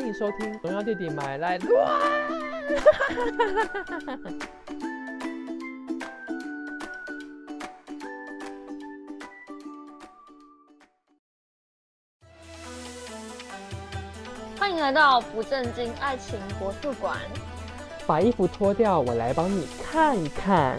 欢迎收听《荣耀弟弟买来乱》。欢迎来到不正经爱情国术馆。把衣服脱掉，我来帮你看一看。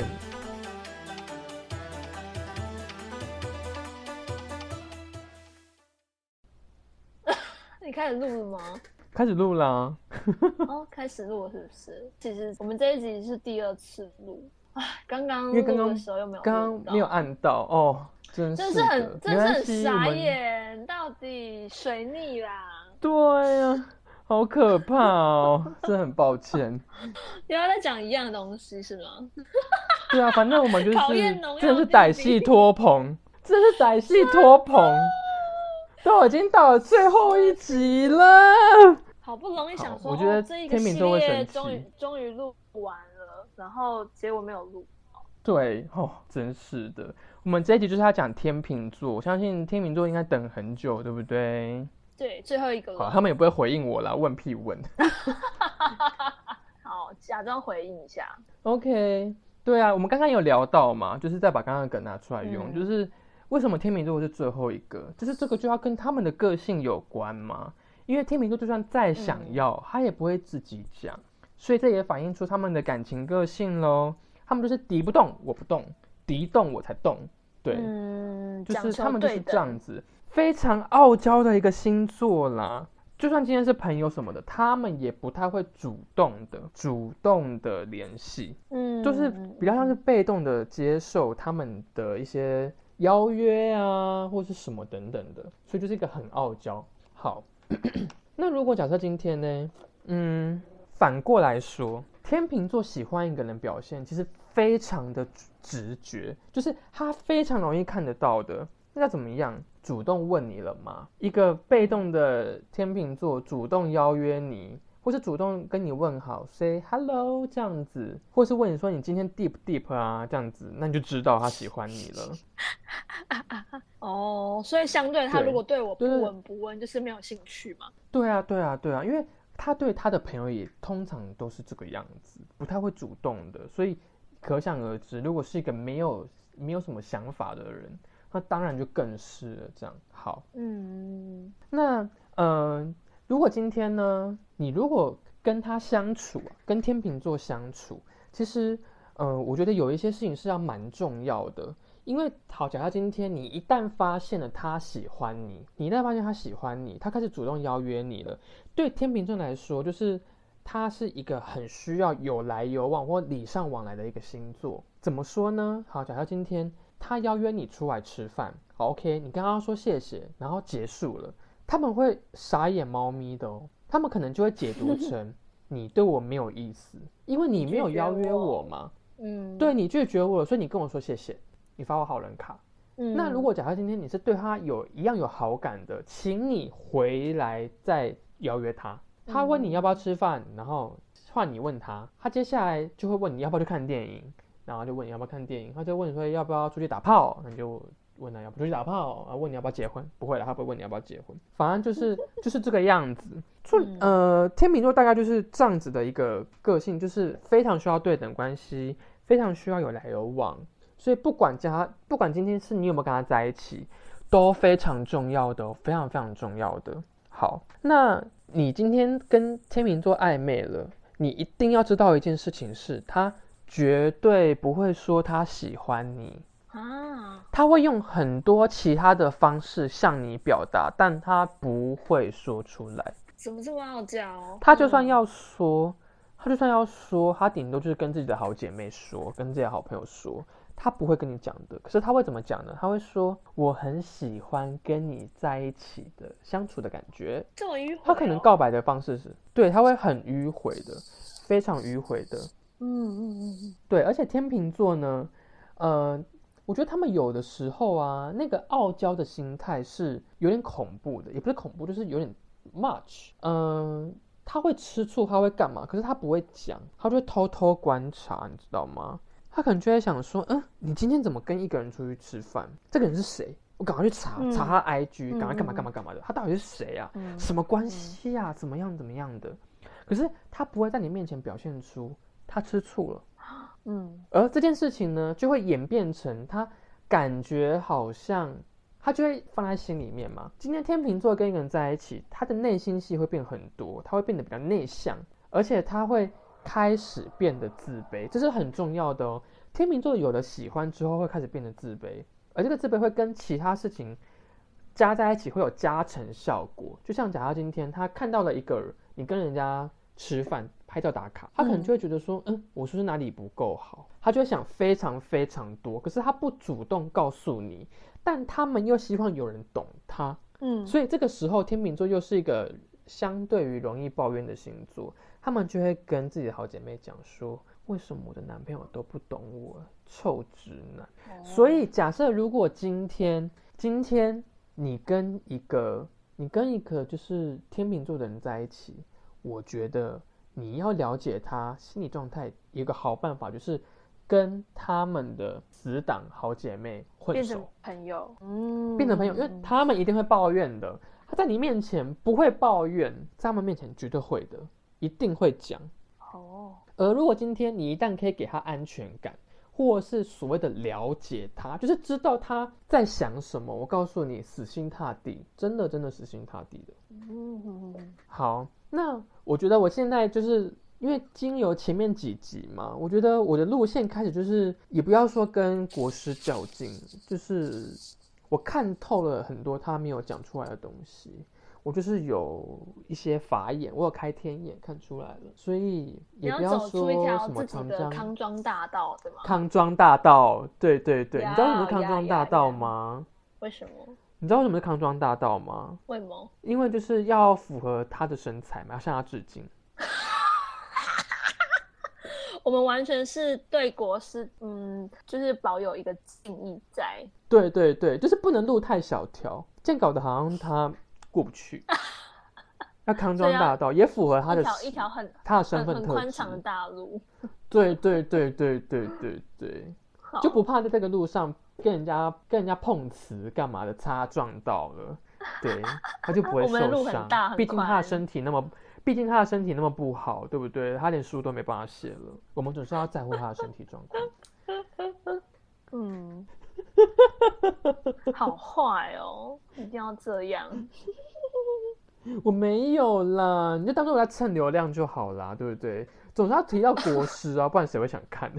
你开始录了吗？开始录啦。哦，开始录了是不是？其实我们这一集是第二次录，唉，刚刚因为刚刚的时候又没有录刚刚没有按到哦，真真是的是很，真是很傻眼，到底水逆啦！对呀、好可怕哦，真的很抱歉。又要再讲一样的东西是吗？对啊，反正我们就是 真的是歹戏拖棚，真的是歹戏拖棚，都已经到了最后一集了。好不容易想说，我觉得哦、这一个系天秤座会列终于终于录完了，然后结果没有录。对哦，真是的。我们这一集就是要讲天秤座，我相信天秤座应该等很久，对不对？对，最后一个好，了。他们也不会回应我啦，问屁问。好，假装回应一下。OK，对啊，我们刚刚有聊到嘛，就是再把刚刚的梗拿出来用，嗯就是为什么天秤座是最后一个，就是这个就要跟他们的个性有关嘛。因为天秤座就算再想嗯。要，他也不会自己讲，所以这也反映出他们的感情个性喽。他们就是敌不动我不动，敌动我才动，对，嗯，就是他们就是这样子，非常傲娇的一个星座啦。就算今天是朋友什么的，他们也不太会主动的、主动的联系，嗯，就是比较像是被动的接受他们的一些邀约啊，或是什么等等的，所以就是一个很傲娇。好，那如果假设今天呢，嗯，反过来说，天秤座喜欢一个人表现，其实非常的直觉，就是他非常容易看得到的。那要怎么样？主动问你了吗？一个被动的天秤座主动邀约你，或是主动跟你问好，say hello 这样子，或是问你说你今天 deep deep 啊这样子，那你就知道他喜欢你了。哦，所以相对他如果对我不闻不问，就是没有兴趣嘛。对啊，对啊，对啊，因为他对他的朋友也通常都是这个样子，不太会主动的，所以可想而知，如果是一个没有没有什么想法的人，那当然就更是了。这样好，嗯，那呃，如果今天呢，你如果跟他相处，跟天秤座相处，其实呃，我觉得有一些事情是要蛮重要的。因为好，假设今天你一旦发现了他喜欢你，你一旦发现他喜欢你，他开始主动邀约你了，对天秤座来说，就是他是一个很需要有来有往或礼尚往来的一个星座。怎么说呢？好，假设今天他邀约你出来吃饭，，OK，你跟他说谢谢，然后结束了，他们会傻眼猫咪的哦，他们可能就会解读成你对我没有意思，因为你没有邀约我我嘛，嗯，对你拒绝我了，所以你跟我说谢谢，你发我好人卡。嗯，那如果假设今天你是对他有一样有好感的，请你回来再邀约他。他问你要不要吃饭，然后换你问他，他接下来就会问你要不要去看电影，然后就问你要不要看电影，他就问你说要不要出去打炮，那你就问他要不要出去打炮，啊问你要不要结婚，不会了，他不会问你要不要结婚，反正就是就是这个样子。处嗯呃，天秤座大概就是这样子的一个个性，就是非常需要对等关系，非常需要有来有往。所以不管加，不管今天是你有没有跟他在一起，都非常重要的、哦，非常非常重要的。好，那你今天跟天秤座暧昧了，你一定要知道一件事情是，他绝对不会说他喜欢你，啊，他会用很多其他的方式向你表达，但他不会说出来。怎么这么傲娇？嗯他就算要说，他就算要说，他顶多就是跟自己的好姐妹说，跟自己的好朋友说，他不会跟你讲的。可是他会怎么讲呢？他会说：“我很喜欢跟你在一起的相处的感觉。这么迂回、”他可能，告白的方式是，对，他会很迂回的，非常迂回的。嗯嗯嗯嗯，对，而且天秤座呢，呃，我觉得他们有的时候啊，那个傲娇的心态是有点恐怖的，也不是恐怖，就是有点 much。嗯、他会吃醋，他会干嘛？可是他不会讲，他就会偷偷观察，你知道吗？他可能就在想说，嗯，你今天怎么跟一个人出去吃饭？这个人是谁？我赶快去查、嗯查他 IG，嗯赶快干嘛嗯干嘛干嘛的，他到底是谁啊？嗯什么关系啊？怎么样怎么样的？可是他不会在你面前表现出他吃醋了，嗯而这件事情呢，就会演变成他感觉好像他就会放在心里面嘛。今天天秤座跟一个人在一起，他的内心戏会变很多，他会变得比较内向，而且他会开始变得自卑，这是很重要的哦。天秤座有了喜欢之后，会开始变得自卑，而这个自卑会跟其他事情加在一起，会有加成效果。就像假如今天他看到了一个人你跟人家吃饭拍照打卡，他可能嗯。就会觉得说，嗯，我是不是哪里不够好？他就会想非常非常多，可是他不主动告诉你，但他们又希望有人懂他，嗯，所以这个时候天秤座又是一个相对于容易抱怨的星座，他们就会跟自己的好姐妹讲说，为什么我的男朋友都不懂我，臭直男。哦。所以假设如果今天今天你跟一个你跟一个就是天秤座的人在一起，我觉得你要了解他心理状态，有一个好办法就是跟他们的死党好姐妹混变成熟，朋友，嗯，变成朋友，因为他们一定会抱怨的。他在你面前不会抱怨，在他们面前绝对会的，一定会讲。哦，而如果今天你一旦可以给他安全感，或是所谓的了解他，就是知道他在想什么，我告诉你，死心塌地，真的真的死心塌地的。嗯好，那我觉得我现在就是因为经由前面几集嘛，我觉得我的路线开始就是，也不要说跟国师较劲，就是我看透了很多他没有讲出来的东西。我就是有一些法眼，我有开天眼看出来了，所以你也不要要走出一说条什么自己的康庄大道，对吗？康庄大道，对对对，你知道什么是康庄大道吗？为什么？你知道为什么是康庄大道吗？为什么？因为就是要符合他的身材嘛，要向他致敬。我们完全是对国师，嗯，就是保有一个敬意在。对对对，就是不能路太小条，这样搞得好像他过不去。那康庄大道也符合他的一条很他的身份很宽敞。的大路，对对对对对对对，就不怕在这个路上跟人家跟人家碰瓷干嘛的，擦撞到了，对，他就不会受伤毕竟他的身体那么，毕竟他的身体那么不好，对不对？他连书都没办法写了，我们总是要在乎他的身体状况。嗯，好坏哦，一定要这样。我没有啦，你就当做我在蹭流量就好啦，对不对？总是要提到国师啊，不然谁会想看？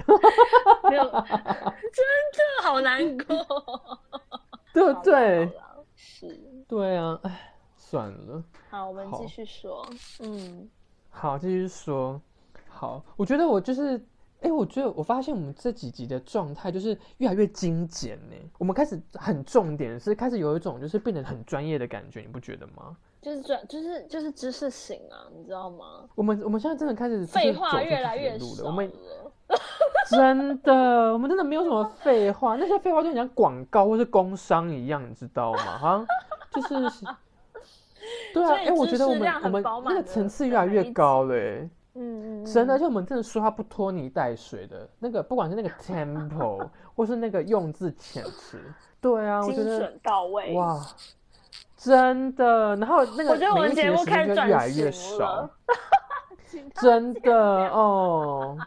没有，真的好难过，对不对？是，对啊，哎，算了。好，我们好继续说。嗯，好，继续说。好，我觉得我就是，哎、我觉得我发现我们这几集的状态就是越来越精简呢。我们开始很重点是开始有一种就是变得很专业的感觉，你不觉得吗？就是专，就是就是知识型啊，你知道吗？我们我们现在真的开始就是废话越来越自己的路了。少我们了。真的，我们真的没有什么废话，那些废话就很像广告或是工商一样，你知道吗？好像就是。对啊，哎、我觉得我们我们那个层次越来越高了、欸，嗯嗯，真的，而嗯且我们真的说话不拖泥带水的，那个不管是那个 tempo 或是那个用字遣词，对啊，我觉得精准到位。哇，真的。然后那个我觉得我们节目开始越来转越型少 了，真的哦。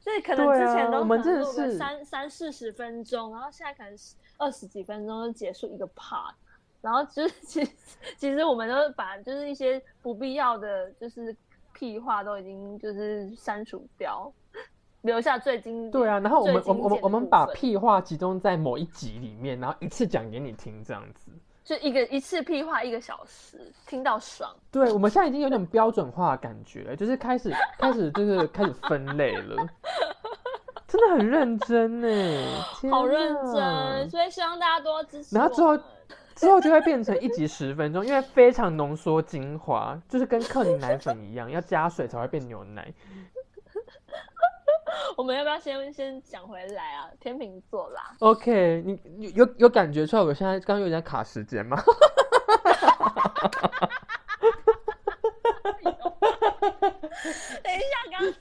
所以可能对之前都啊我们真的是三三四十分钟，然后现在可能是二十几分钟就结束一个 part，然后就是 其实其实我们都把就是一些不必要的就是屁话都已经就是删除掉，留下最经对啊，然后我们我们我们我们把屁话集中在某一集里面，然后一次讲给你听，这样子。就一个一次屁话一个小时，听到爽。对，我们现在已经有点标准化的感觉了，就是开始开始就是开始分类了，真的很认真呢，天好认真，所以希望大家多支持。然后之后，之后就会变成一集十分钟，因为非常浓缩精华，就是跟克林奶粉一样，要加水才会变牛奶。我们要不要先先讲回来啊？天秤座啦，OK，你你有有感觉出来我现在刚刚有点卡时间吗？等一下，刚说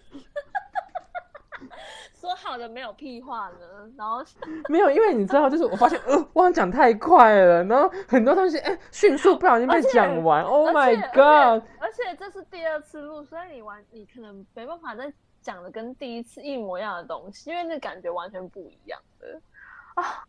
好的没有屁话话呢？然后 没有，因为你知道，就是我发现，呃，我好像讲太快了，然后很多东西，哎，迅速不小心被讲完。Oh my god！而且这是第二次录，所以你完，你可能没办法再讲的跟第一次一模一样的东西，因为那感觉完全不一样的啊。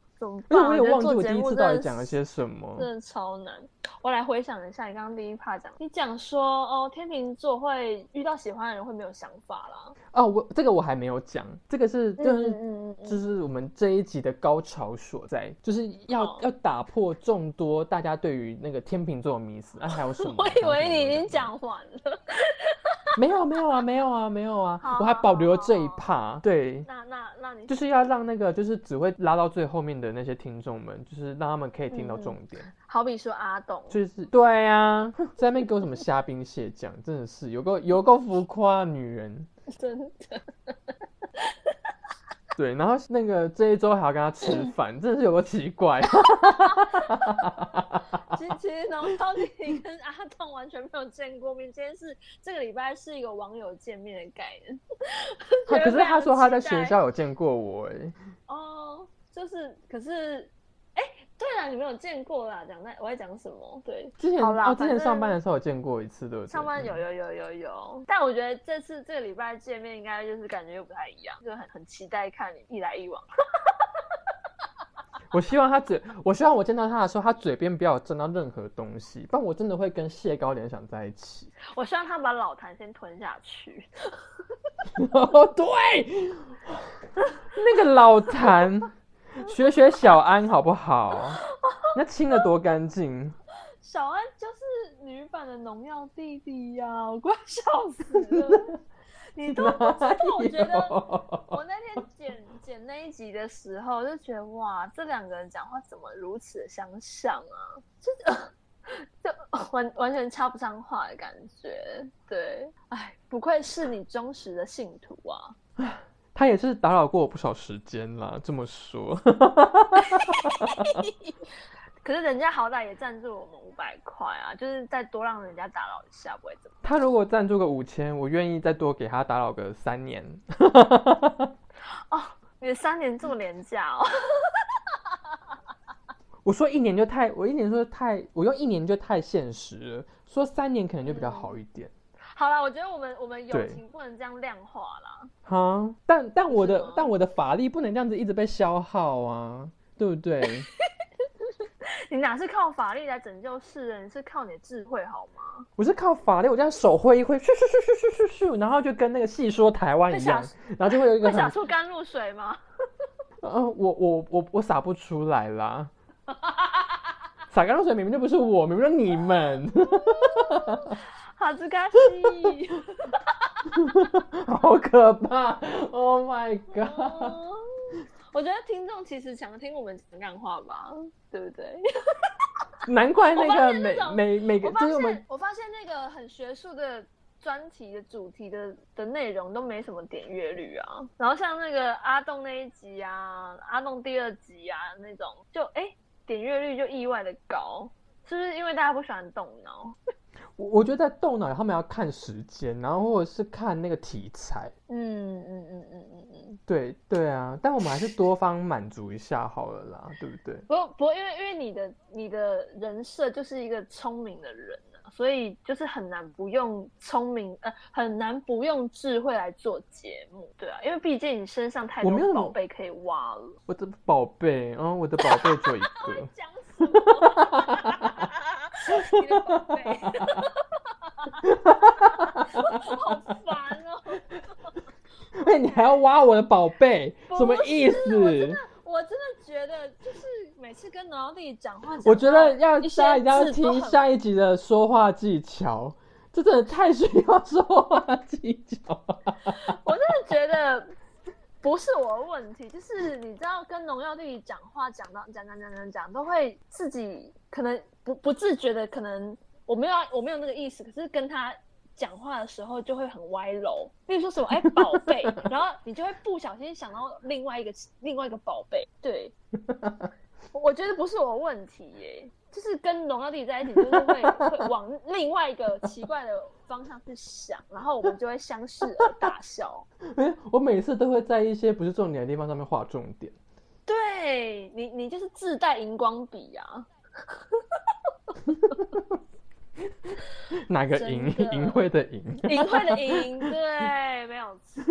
因为我也忘记我第一次到底讲了些什么，真的超难。我来回想一下，你刚刚第一 part 讲，你讲说哦，天秤座会遇到喜欢的人会没有想法啦。哦，我这个我还没有讲，这个是就是就是我们这一集的高潮所在，就是要要打破众多大家对于那个天秤座的迷思。啊，还有什么？我以为你已经讲完了。没有没有啊，没有啊，没有啊，我还保留了这一趴。对，那那那你就是要让那个就是只会拉到最后面的那些听众们，就是让他们可以听到重点。好比说阿董，就是对呀，在那边给我什么虾兵蟹将，真的是有个有个浮夸女人，真的。对，然后那个这一周还要跟他吃 饭，真的是有个奇怪。其实其实农超你跟阿栋完全没有见过面，今天是这个礼拜是一个网友见面的概念。可是他说他在学校有见过我哎。哦，就是可是。对啊，你没有见过啦，讲在我在讲什么？对，之前哦，之前上班的时候有见过一次，对不对？上班有有有有有，但我觉得这次这个礼拜见面应该就是感觉又不太一样，就很很期待看你一来一往。我希望他嘴，我希望我见到他的时候，他嘴边不要沾到任何东西，不然我真的会跟谢高联想在一起。我希望他把老谭先吞下去。哦，对，那个老谭。学学小安好不好？那亲的多干净。小安就是女版的农药弟弟呀，我快笑死了。你都不知道，我觉得我那天剪剪那一集的时候，就觉得哇，这两个人讲话怎么如此的相像啊？就 就完完全插不上话的感觉。对，哎，不愧是你忠实的信徒啊。他也是打扰过我不少时间啦，这么说。可是人家好歹也赞助我们五百块啊，就是再多让人家打扰一下，不会怎么。他如果赞助个五千，我愿意再多给他打扰个三年。哦，你三年这么廉价哦。我说一年就太，我一年说太，我用一年就太现实了。说三年可能就比较好一点。好了，我觉得我们我们友情不能这样量化啦。哈，但但我的但我的法力不能这样子一直被消耗啊，对不对？你哪是靠法力来拯救世人，是靠你的智慧好吗？我是靠法力，我这样手挥一挥，咻咻咻咻咻然后就跟那个戏说台湾一样，然后就会有一个洒出甘露水吗？嗯，我我我我洒不出来啦。洒甘露水明明就不是我，明明是你们。好自卡西，好可怕！Oh my god！我觉得听众其实想听我们讲干话吧，对不对？难怪那个每每每个，就是我们我发现那个很学术的专题的主题的的内容都没什么点阅率啊。然后像那个阿栋那一集啊，阿栋第二集啊那种，就哎点阅率就意外的高，是不是因为大家不喜欢动脑？我我觉得在动脑，他们要看时间，然后或者是看那个题材。嗯嗯嗯嗯嗯嗯，对对啊，但我们还是多方满足一下好了啦，对不对？不不，因为因为你的你的人设就是一个聪明的人啊，所以就是很难不用聪明呃，很难不用智慧来做节目，对啊，因为毕竟你身上太多宝贝可以挖了。我的宝贝，嗯，我的宝贝做一个。讲什么？你的宝贝，好烦哦！哎，你还要挖我的宝贝，什么意思？我真的觉得，就是每次跟农药弟讲话，我觉得要大家一定要听下一集的说话技巧，这真的太需要说话技巧。我真的觉得不是我的问题，就是你知道，跟农药弟讲话讲到讲讲讲讲讲，都会自己可能。不不自觉的，可能我没有我没有那个意思，可是跟他讲话的时候就会很歪楼。例如说什么哎宝贝，然后你就会不小心想到另外一个另外一个宝贝。对，我觉得不是我问题耶，就是跟龙耀弟在一起，就是会会往另外一个奇怪的方向去想，然后我们就会相视而大笑。哎，我每次都会在一些不是重点的地方上面画重点。对你，你就是自带荧光笔呀。哪个淫？淫秽的淫？淫秽的淫，对，没有错。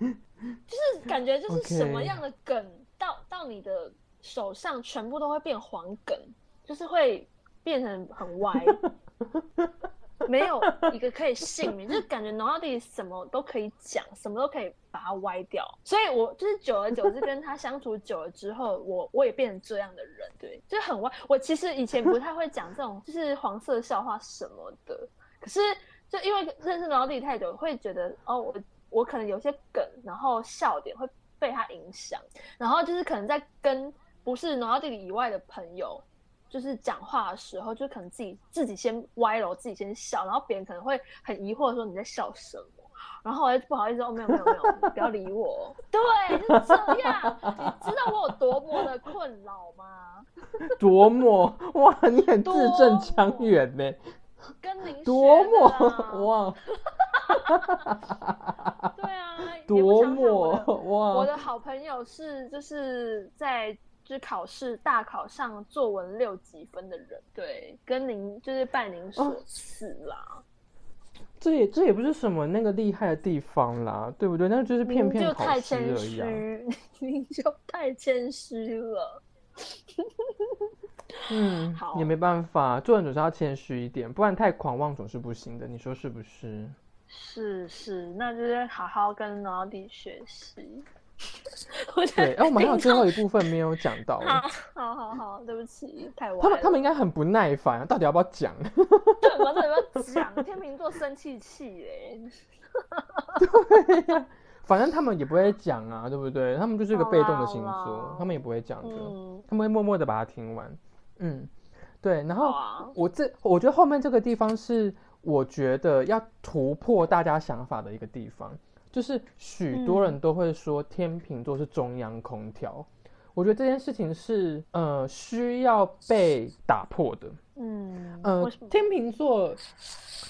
就是感觉就是什么样的梗到到你的手上，全部都会变黄梗，就是会变成很歪。没有一个可以幸免，就是感觉农药弟什么都可以讲，什么都可以把它歪掉。所以我就是久而久之跟他相处久了之后，我我也变成这样的人，对，就很歪。我其实以前不太会讲这种就是黄色笑话什么的，可是就因为认识农药弟太久，会觉得哦，我我可能有些梗，然后笑点会被他影响，然后就是可能在跟不是农药弟以外的朋友。就是讲话的时候，就可能自己自己先歪了，自己先笑，然后别人可能会很疑惑说你在笑什么，然后我就不好意思说哦没有没有没有，不要理我。对，就是这样。你知道我有多么的困扰吗？多么哇，你很字正腔圆呢。跟您 多么哇。对啊。多么哇。我的好朋友是就是在。是考试大考上作文六级分的人，对，跟您就是拜您所赐啦。这也这也不是什么那个厉害的地方啦，对不对？那就是骗骗考试而已。您就太谦虚了。嗯，好，也没办法，做人总是要谦虚一点，不然太狂妄总是不行的。你说是不是？是是，那就是好好跟老弟学习。对，哎，我们还有最后一部分没有讲到。好好好，对不起，太晚。他们他们应该很不耐烦，到底要不要讲？对，我到底要不要讲？天秤座生气气嘞。对，反正他们也不会讲啊，对不对？他们就是一个被动的星座，他们也不会讲的，他们会默默的把它听完。嗯，对。然后我这，我觉得后面这个地方是我觉得要突破大家想法的一个地方。就是许多人都会说天秤座是中央空调，我觉得这件事情是呃需要被打破的。嗯呃，天秤座，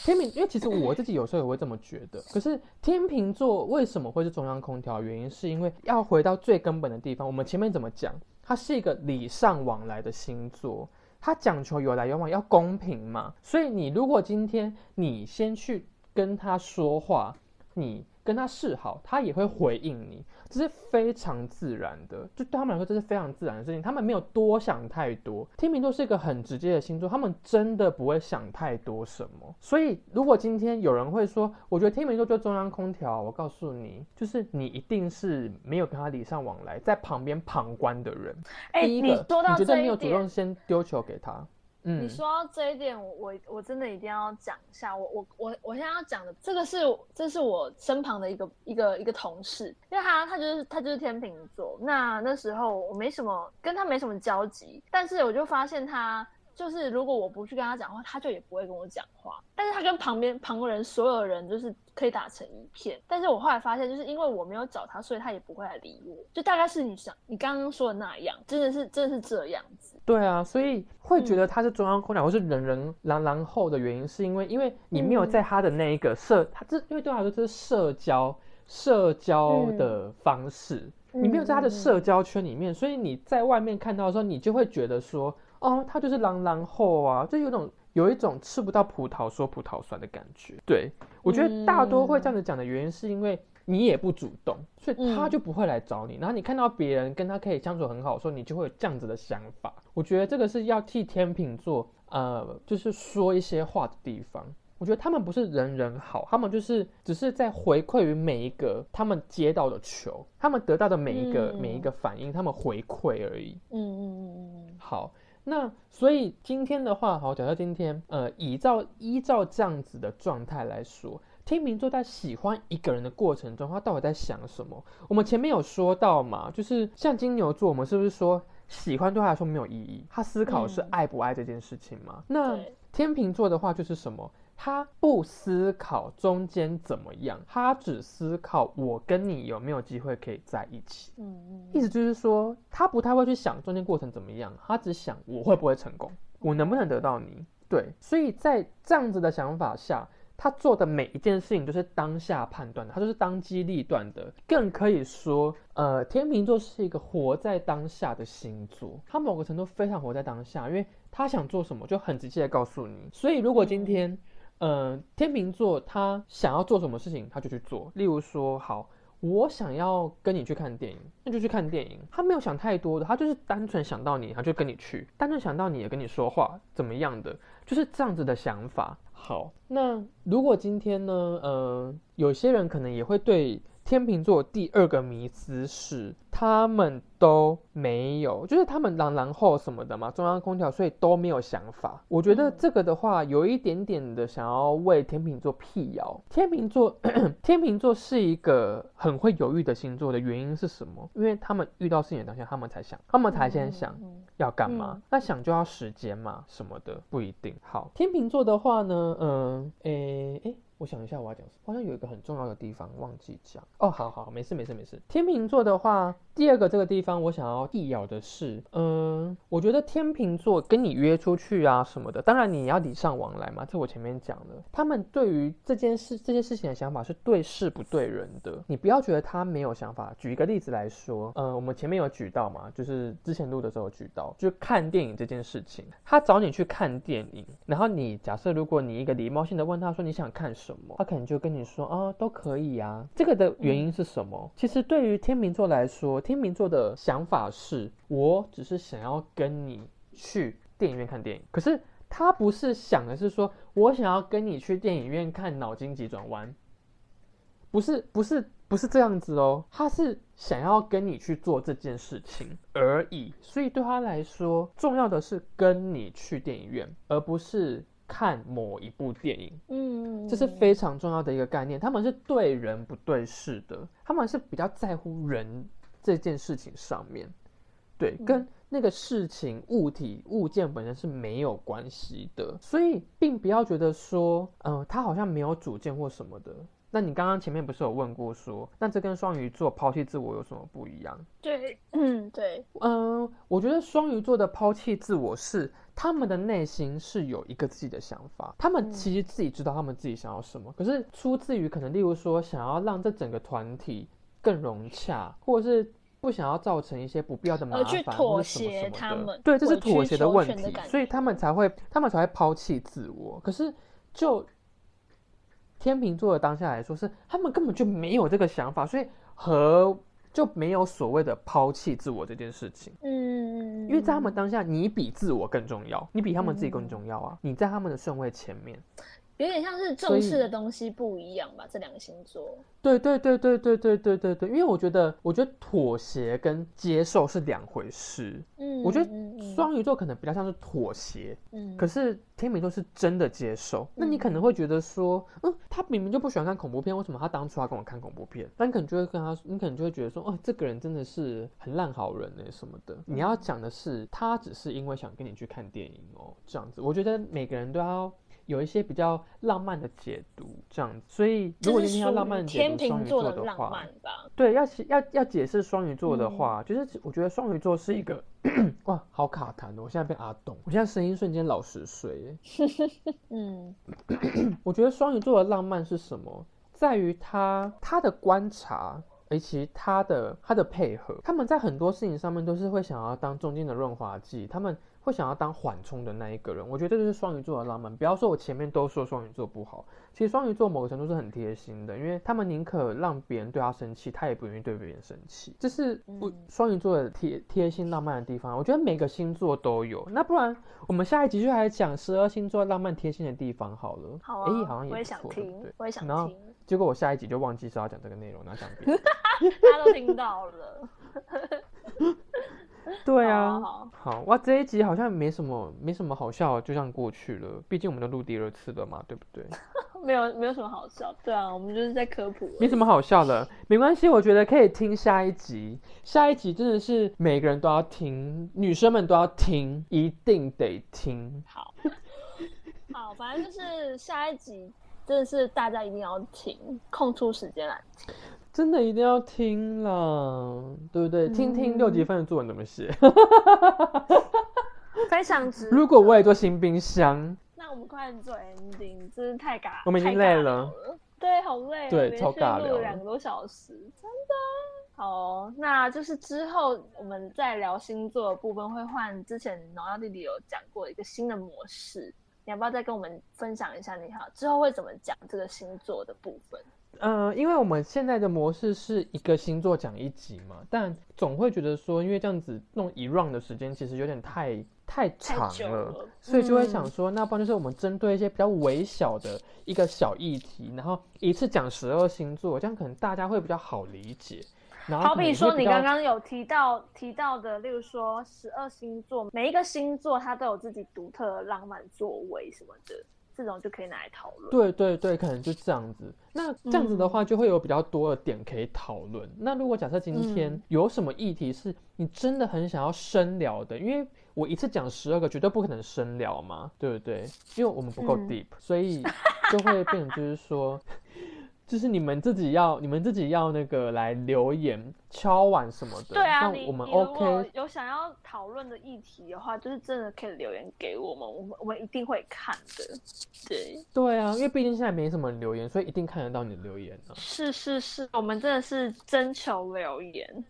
天秤，因为其实我自己有时候也会这么觉得。可是天秤座为什么会是中央空调？原因是因为要回到最根本的地方。我们前面怎么讲？它是一个礼尚往来的星座，它讲求有来有往，要公平嘛。所以你如果今天你先去跟他说话，你。跟他示好，他也会回应你，这是非常自然的。就对他们来说，这是非常自然的事情。他们没有多想太多。天秤座是一个很直接的星座，他们真的不会想太多什么。所以，如果今天有人会说，我觉得天秤座就中央空调，我告诉你，就是你一定是没有跟他礼尚往来，在旁边旁观的人。第一个，你觉得没有主动先丢球给他？你说到这一点，我我真的一定要讲一下。我我我我现在要讲的这个是，这是我身旁的一个一个一个同事，因为他他就是他就是天秤座。那那时候我没什么跟他没什么交集，但是我就发现他就是如果我不去跟他讲话，他就也不会跟我讲话。但是他跟旁边旁人所有人就是可以打成一片。但是我后来发现，就是因为我没有找他，所以他也不会来理我。就大概是你想你刚刚说的那样，真的是真的是这样子。对啊，所以会觉得他是中央空调或是人人狼狼后的原因，是因为因为你没有在他的那一个社，他这因为对他来说这是社交社交的方式，你没有在他的社交圈里面，所以你在外面看到的时候，你就会觉得说，哦，他就是狼狼后啊，就有种有一种吃不到葡萄说葡萄酸的感觉。对我觉得大多会这样子讲的原因，是因为。你也不主动，所以他就不会来找你。然后你看到别人跟他可以相处很好的时候，你就会有这样子的想法。我觉得这个是要替天秤座，呃，就是说一些话的地方。我觉得他们不是人人好，他们就是只是在回馈于每一个他们接到的球，他们得到的每一个每一个反应，他们回馈而已。嗯嗯嗯嗯。好，那所以今天的话，好，假设今天，呃，依照依照这样子的状态来说。天秤座在喜欢一个人的过程中，他到底在想什么？我们前面有说到嘛，就是像金牛座，我们是不是说喜欢对他来说没有意义？他思考是爱不爱这件事情吗？那天秤座的话就是什么？他不思考中间怎么样，他只思考我跟你有没有机会可以在一起。嗯嗯，意思就是说他不太会去想中间过程怎么样，他只想我会不会成功。我能不能得到你？对，所以在这样子的想法下，他做的每一件事情都是当下判断的，他就是当机立断的。更可以说，呃，天秤座是一个活在当下的星座，他某个程度非常活在当下，因为他想做什么就很直接的告诉你。所以如果今天，呃，天秤座他想要做什么事情，他就去做。例如说，好。我想要跟你去看电影，那就去看电影。他没有想太多的，他就是单纯想到你，他就跟你去。单纯想到你也跟你说话，怎么样的，就是这样子的想法。好，那如果今天呢，呃，有些人可能也会对。天秤座第二个迷思是，他们都没有，就是他们然然后什么的嘛，中央空调，所以都没有想法。我觉得这个的话，有一点点的想要为天秤座辟谣。天秤座，天秤座是一个很会犹豫的星座的原因是什么？因为他们遇到事情当下，他们才想，他们才先想要干嘛。那想就要时间嘛，什么的不一定。好，天秤座的话呢，嗯，诶，诶。我想一下，我要讲什么？好像有一个很重要的地方忘记讲哦。好好，没事没事没事。天秤座的话，第二个这个地方我想要一咬的是，嗯，我觉得天秤座跟你约出去啊什么的，当然你要礼尚往来嘛，这我前面讲了。他们对于这件事这件事情的想法是对事不对人的，你不要觉得他没有想法。举一个例子来说，嗯，我们前面有举到嘛，就是之前录的时候举到，就看电影这件事情，他找你去看电影，然后你假设如果你一个礼貌性的问他说你想看什什么，他可能就跟你说啊，都可以啊。这个的原因是什么？其实对于天秤座来说，天秤座的想法是，我只是想要跟你去电影院看电影。可是他不是想的是说我想要跟你去电影院看脑筋急转弯，不是，不是，不是这样子哦。他是想要跟你去做这件事情而已。所以对他来说，重要的是跟你去电影院，而不是。看某一部电影，嗯，这是非常重要的一个概念。他们是对人不对事的，他们是比较在乎人这件事情上面，对，跟那个事情、物体、物件本身是没有关系的。所以，并不要觉得说，嗯，他好像没有主见或什么的。那你刚刚前面不是有问过说，那这跟双鱼座抛弃自我有什么不一样？对，嗯，对，嗯，我觉得双鱼座的抛弃自我是他们的内心是有一个自己的想法，他们其实自己知道他们自己想要什么，可是出自于可能例如说想要让这整个团体更融洽，或者是不想要造成一些不必要的麻烦，妥协他们，对，这是妥协的问题，所以他们才会他们才会抛弃自我，可是就。天秤座的当下来说，是他们根本就没有这个想法，所以和就没有所谓的抛弃自我这件事情。嗯，因为在他们当下，你比自我更重要，你比他们自己更重要啊，你在他们的顺位前面。有点像是重视的东西不一样吧，这两个星座。对对对对对对对对对，因为我觉得，我觉得妥协跟接受是两回事。嗯，我觉得双鱼座可能比较像是妥协，嗯，可是天秤座是真的接受。那你可能会觉得说，嗯，他明明就不喜欢看恐怖片，为什么他当初要跟我看恐怖片？那你可能就会跟他，你可能就会觉得说，哦，这个人真的是很烂好人呢什么的。你要讲的是，他只是因为想跟你去看电影哦，这样子。我觉得每个人都要。有一些比较浪漫的解读，这样子。所以如果今天要浪漫解读双鱼座的话，对，要要要解释双鱼座的话，就是我觉得双鱼座是一个哇，好卡痰哦！我现在变阿东，我现在声音瞬间老十岁。嗯，我觉得双鱼座的浪漫是什么？在于他他的观察，以及他的他的配合。他们在很多事情上面都是会想要当中间的润滑剂。他们。会想要当缓冲的那一个人，我觉得这就是双鱼座的浪漫。不要说我前面都说双鱼座不好，其实双鱼座某个程度是很贴心的，因为他们宁可让别人对他生气，他也不愿意对别人生气。这是不双鱼座的贴贴心浪漫的地方。我觉得每个星座都有。那不然我们下一集就来讲十二星座浪漫贴心的地方好了。好啊，哎，好像也想听，我也想听。结果我下一集就忘记是要讲这个内容，然后讲别的。大家都听到了。对啊，好哇，这一集好像没什么没什么好笑，就这样过去了。毕竟我们都录第二次了嘛，对不对？没有没有什么好笑，对啊，我们就是在科普。没什么好笑的，没关系，我觉得可以听下一集。下一集真的是每个人都要听，女生们都要听，一定得听。好，好，反正就是下一集真的是大家一定要听，空出时间来听。真的一定要听了，对不对？听听六级分的作文怎么写？非常值。如果我也做新冰箱，那我们快点做 ending，真是太尬，我们已经累了了。对，好累哦，对超尬聊录了两个多小时，真的。好哦、那就是之后我们在聊星座的部分会换之前农药弟弟有讲过一个新的模式，你要不要再跟我们分享一下？你好，之后会怎么讲这个星座的部分？呃，因为我们现在的模式是一个星座讲一集嘛，但总会觉得说，因为这样子弄一 round 的时间其实有点太太长了，了所以就会嗯想说，那不然就是我们针对一些比较微小的一个小议题，然后一次讲十二星座，这样可能大家会比较好理解。然后好比说你刚刚有提到提到的，例如说十二星座，每一个星座它都有自己独特的浪漫作为什么的，这种就可以拿来讨论。对对对，可能就这样子。那这样子的嗯话，就会有比较多的点可以讨论。那如果假设今天嗯有什么议题是你真的很想要深聊的，因为我一次讲十二个，绝对不可能深聊嘛，对不对？因为我们不够嗯 deep，、所以就会变成就是说。就是你们自己要，你们自己要那个来留言敲碗什么的。对啊，那我们 OK，有想要讨论的议题的话，就是真的可以留言给我们，我们我们一定会看的。对，对啊，因为毕竟现在没什么留言，所以一定看得到你的留言啊。是是是，我们真的是征求留言，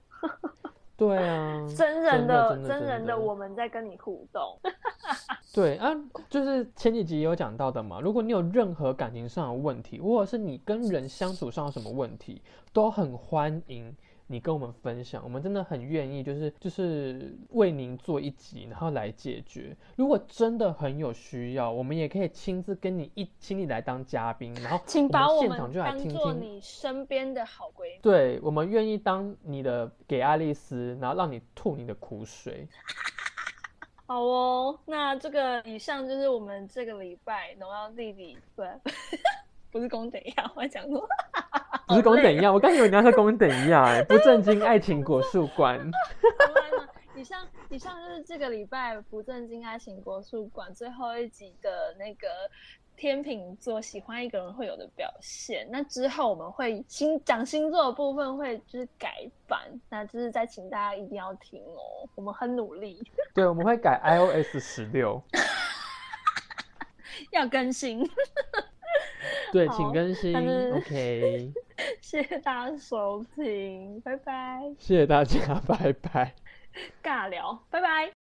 对啊，真人的真人的我们在跟你互动。对啊，就是前几集也有讲到的嘛。如果你有任何感情上的问题，或者是你跟人相处上有什么问题，都很欢迎你跟我们分享。我们真的很愿意，就是就是为您做一集，然后来解决。如果真的很有需要，我们也可以亲自跟你一请你来当嘉宾，然后请把我们当做。你身边的好闺蜜。对，我们愿意当你的给爱丽丝，然后让你吐你的苦水。好哦，那这个以上就是我们这个礼拜农药弟弟不不是公等一下，我在讲过不是公累等一下，我刚以为你要说公等一下、哎，不正经爱情果树馆。好来嘛以上以上就是这个礼拜不正经爱情国术馆最后一集的那个天秤座喜欢一个人会有的表现。那之后我们会星讲星座的部分会就是改版，那就是再请大家一定要听哦，我们很努力对，我们会改 iOS 十六。要更新。对，请更新。OK，谢谢大家收听，拜拜，谢谢大家，拜拜。尬聊，拜拜。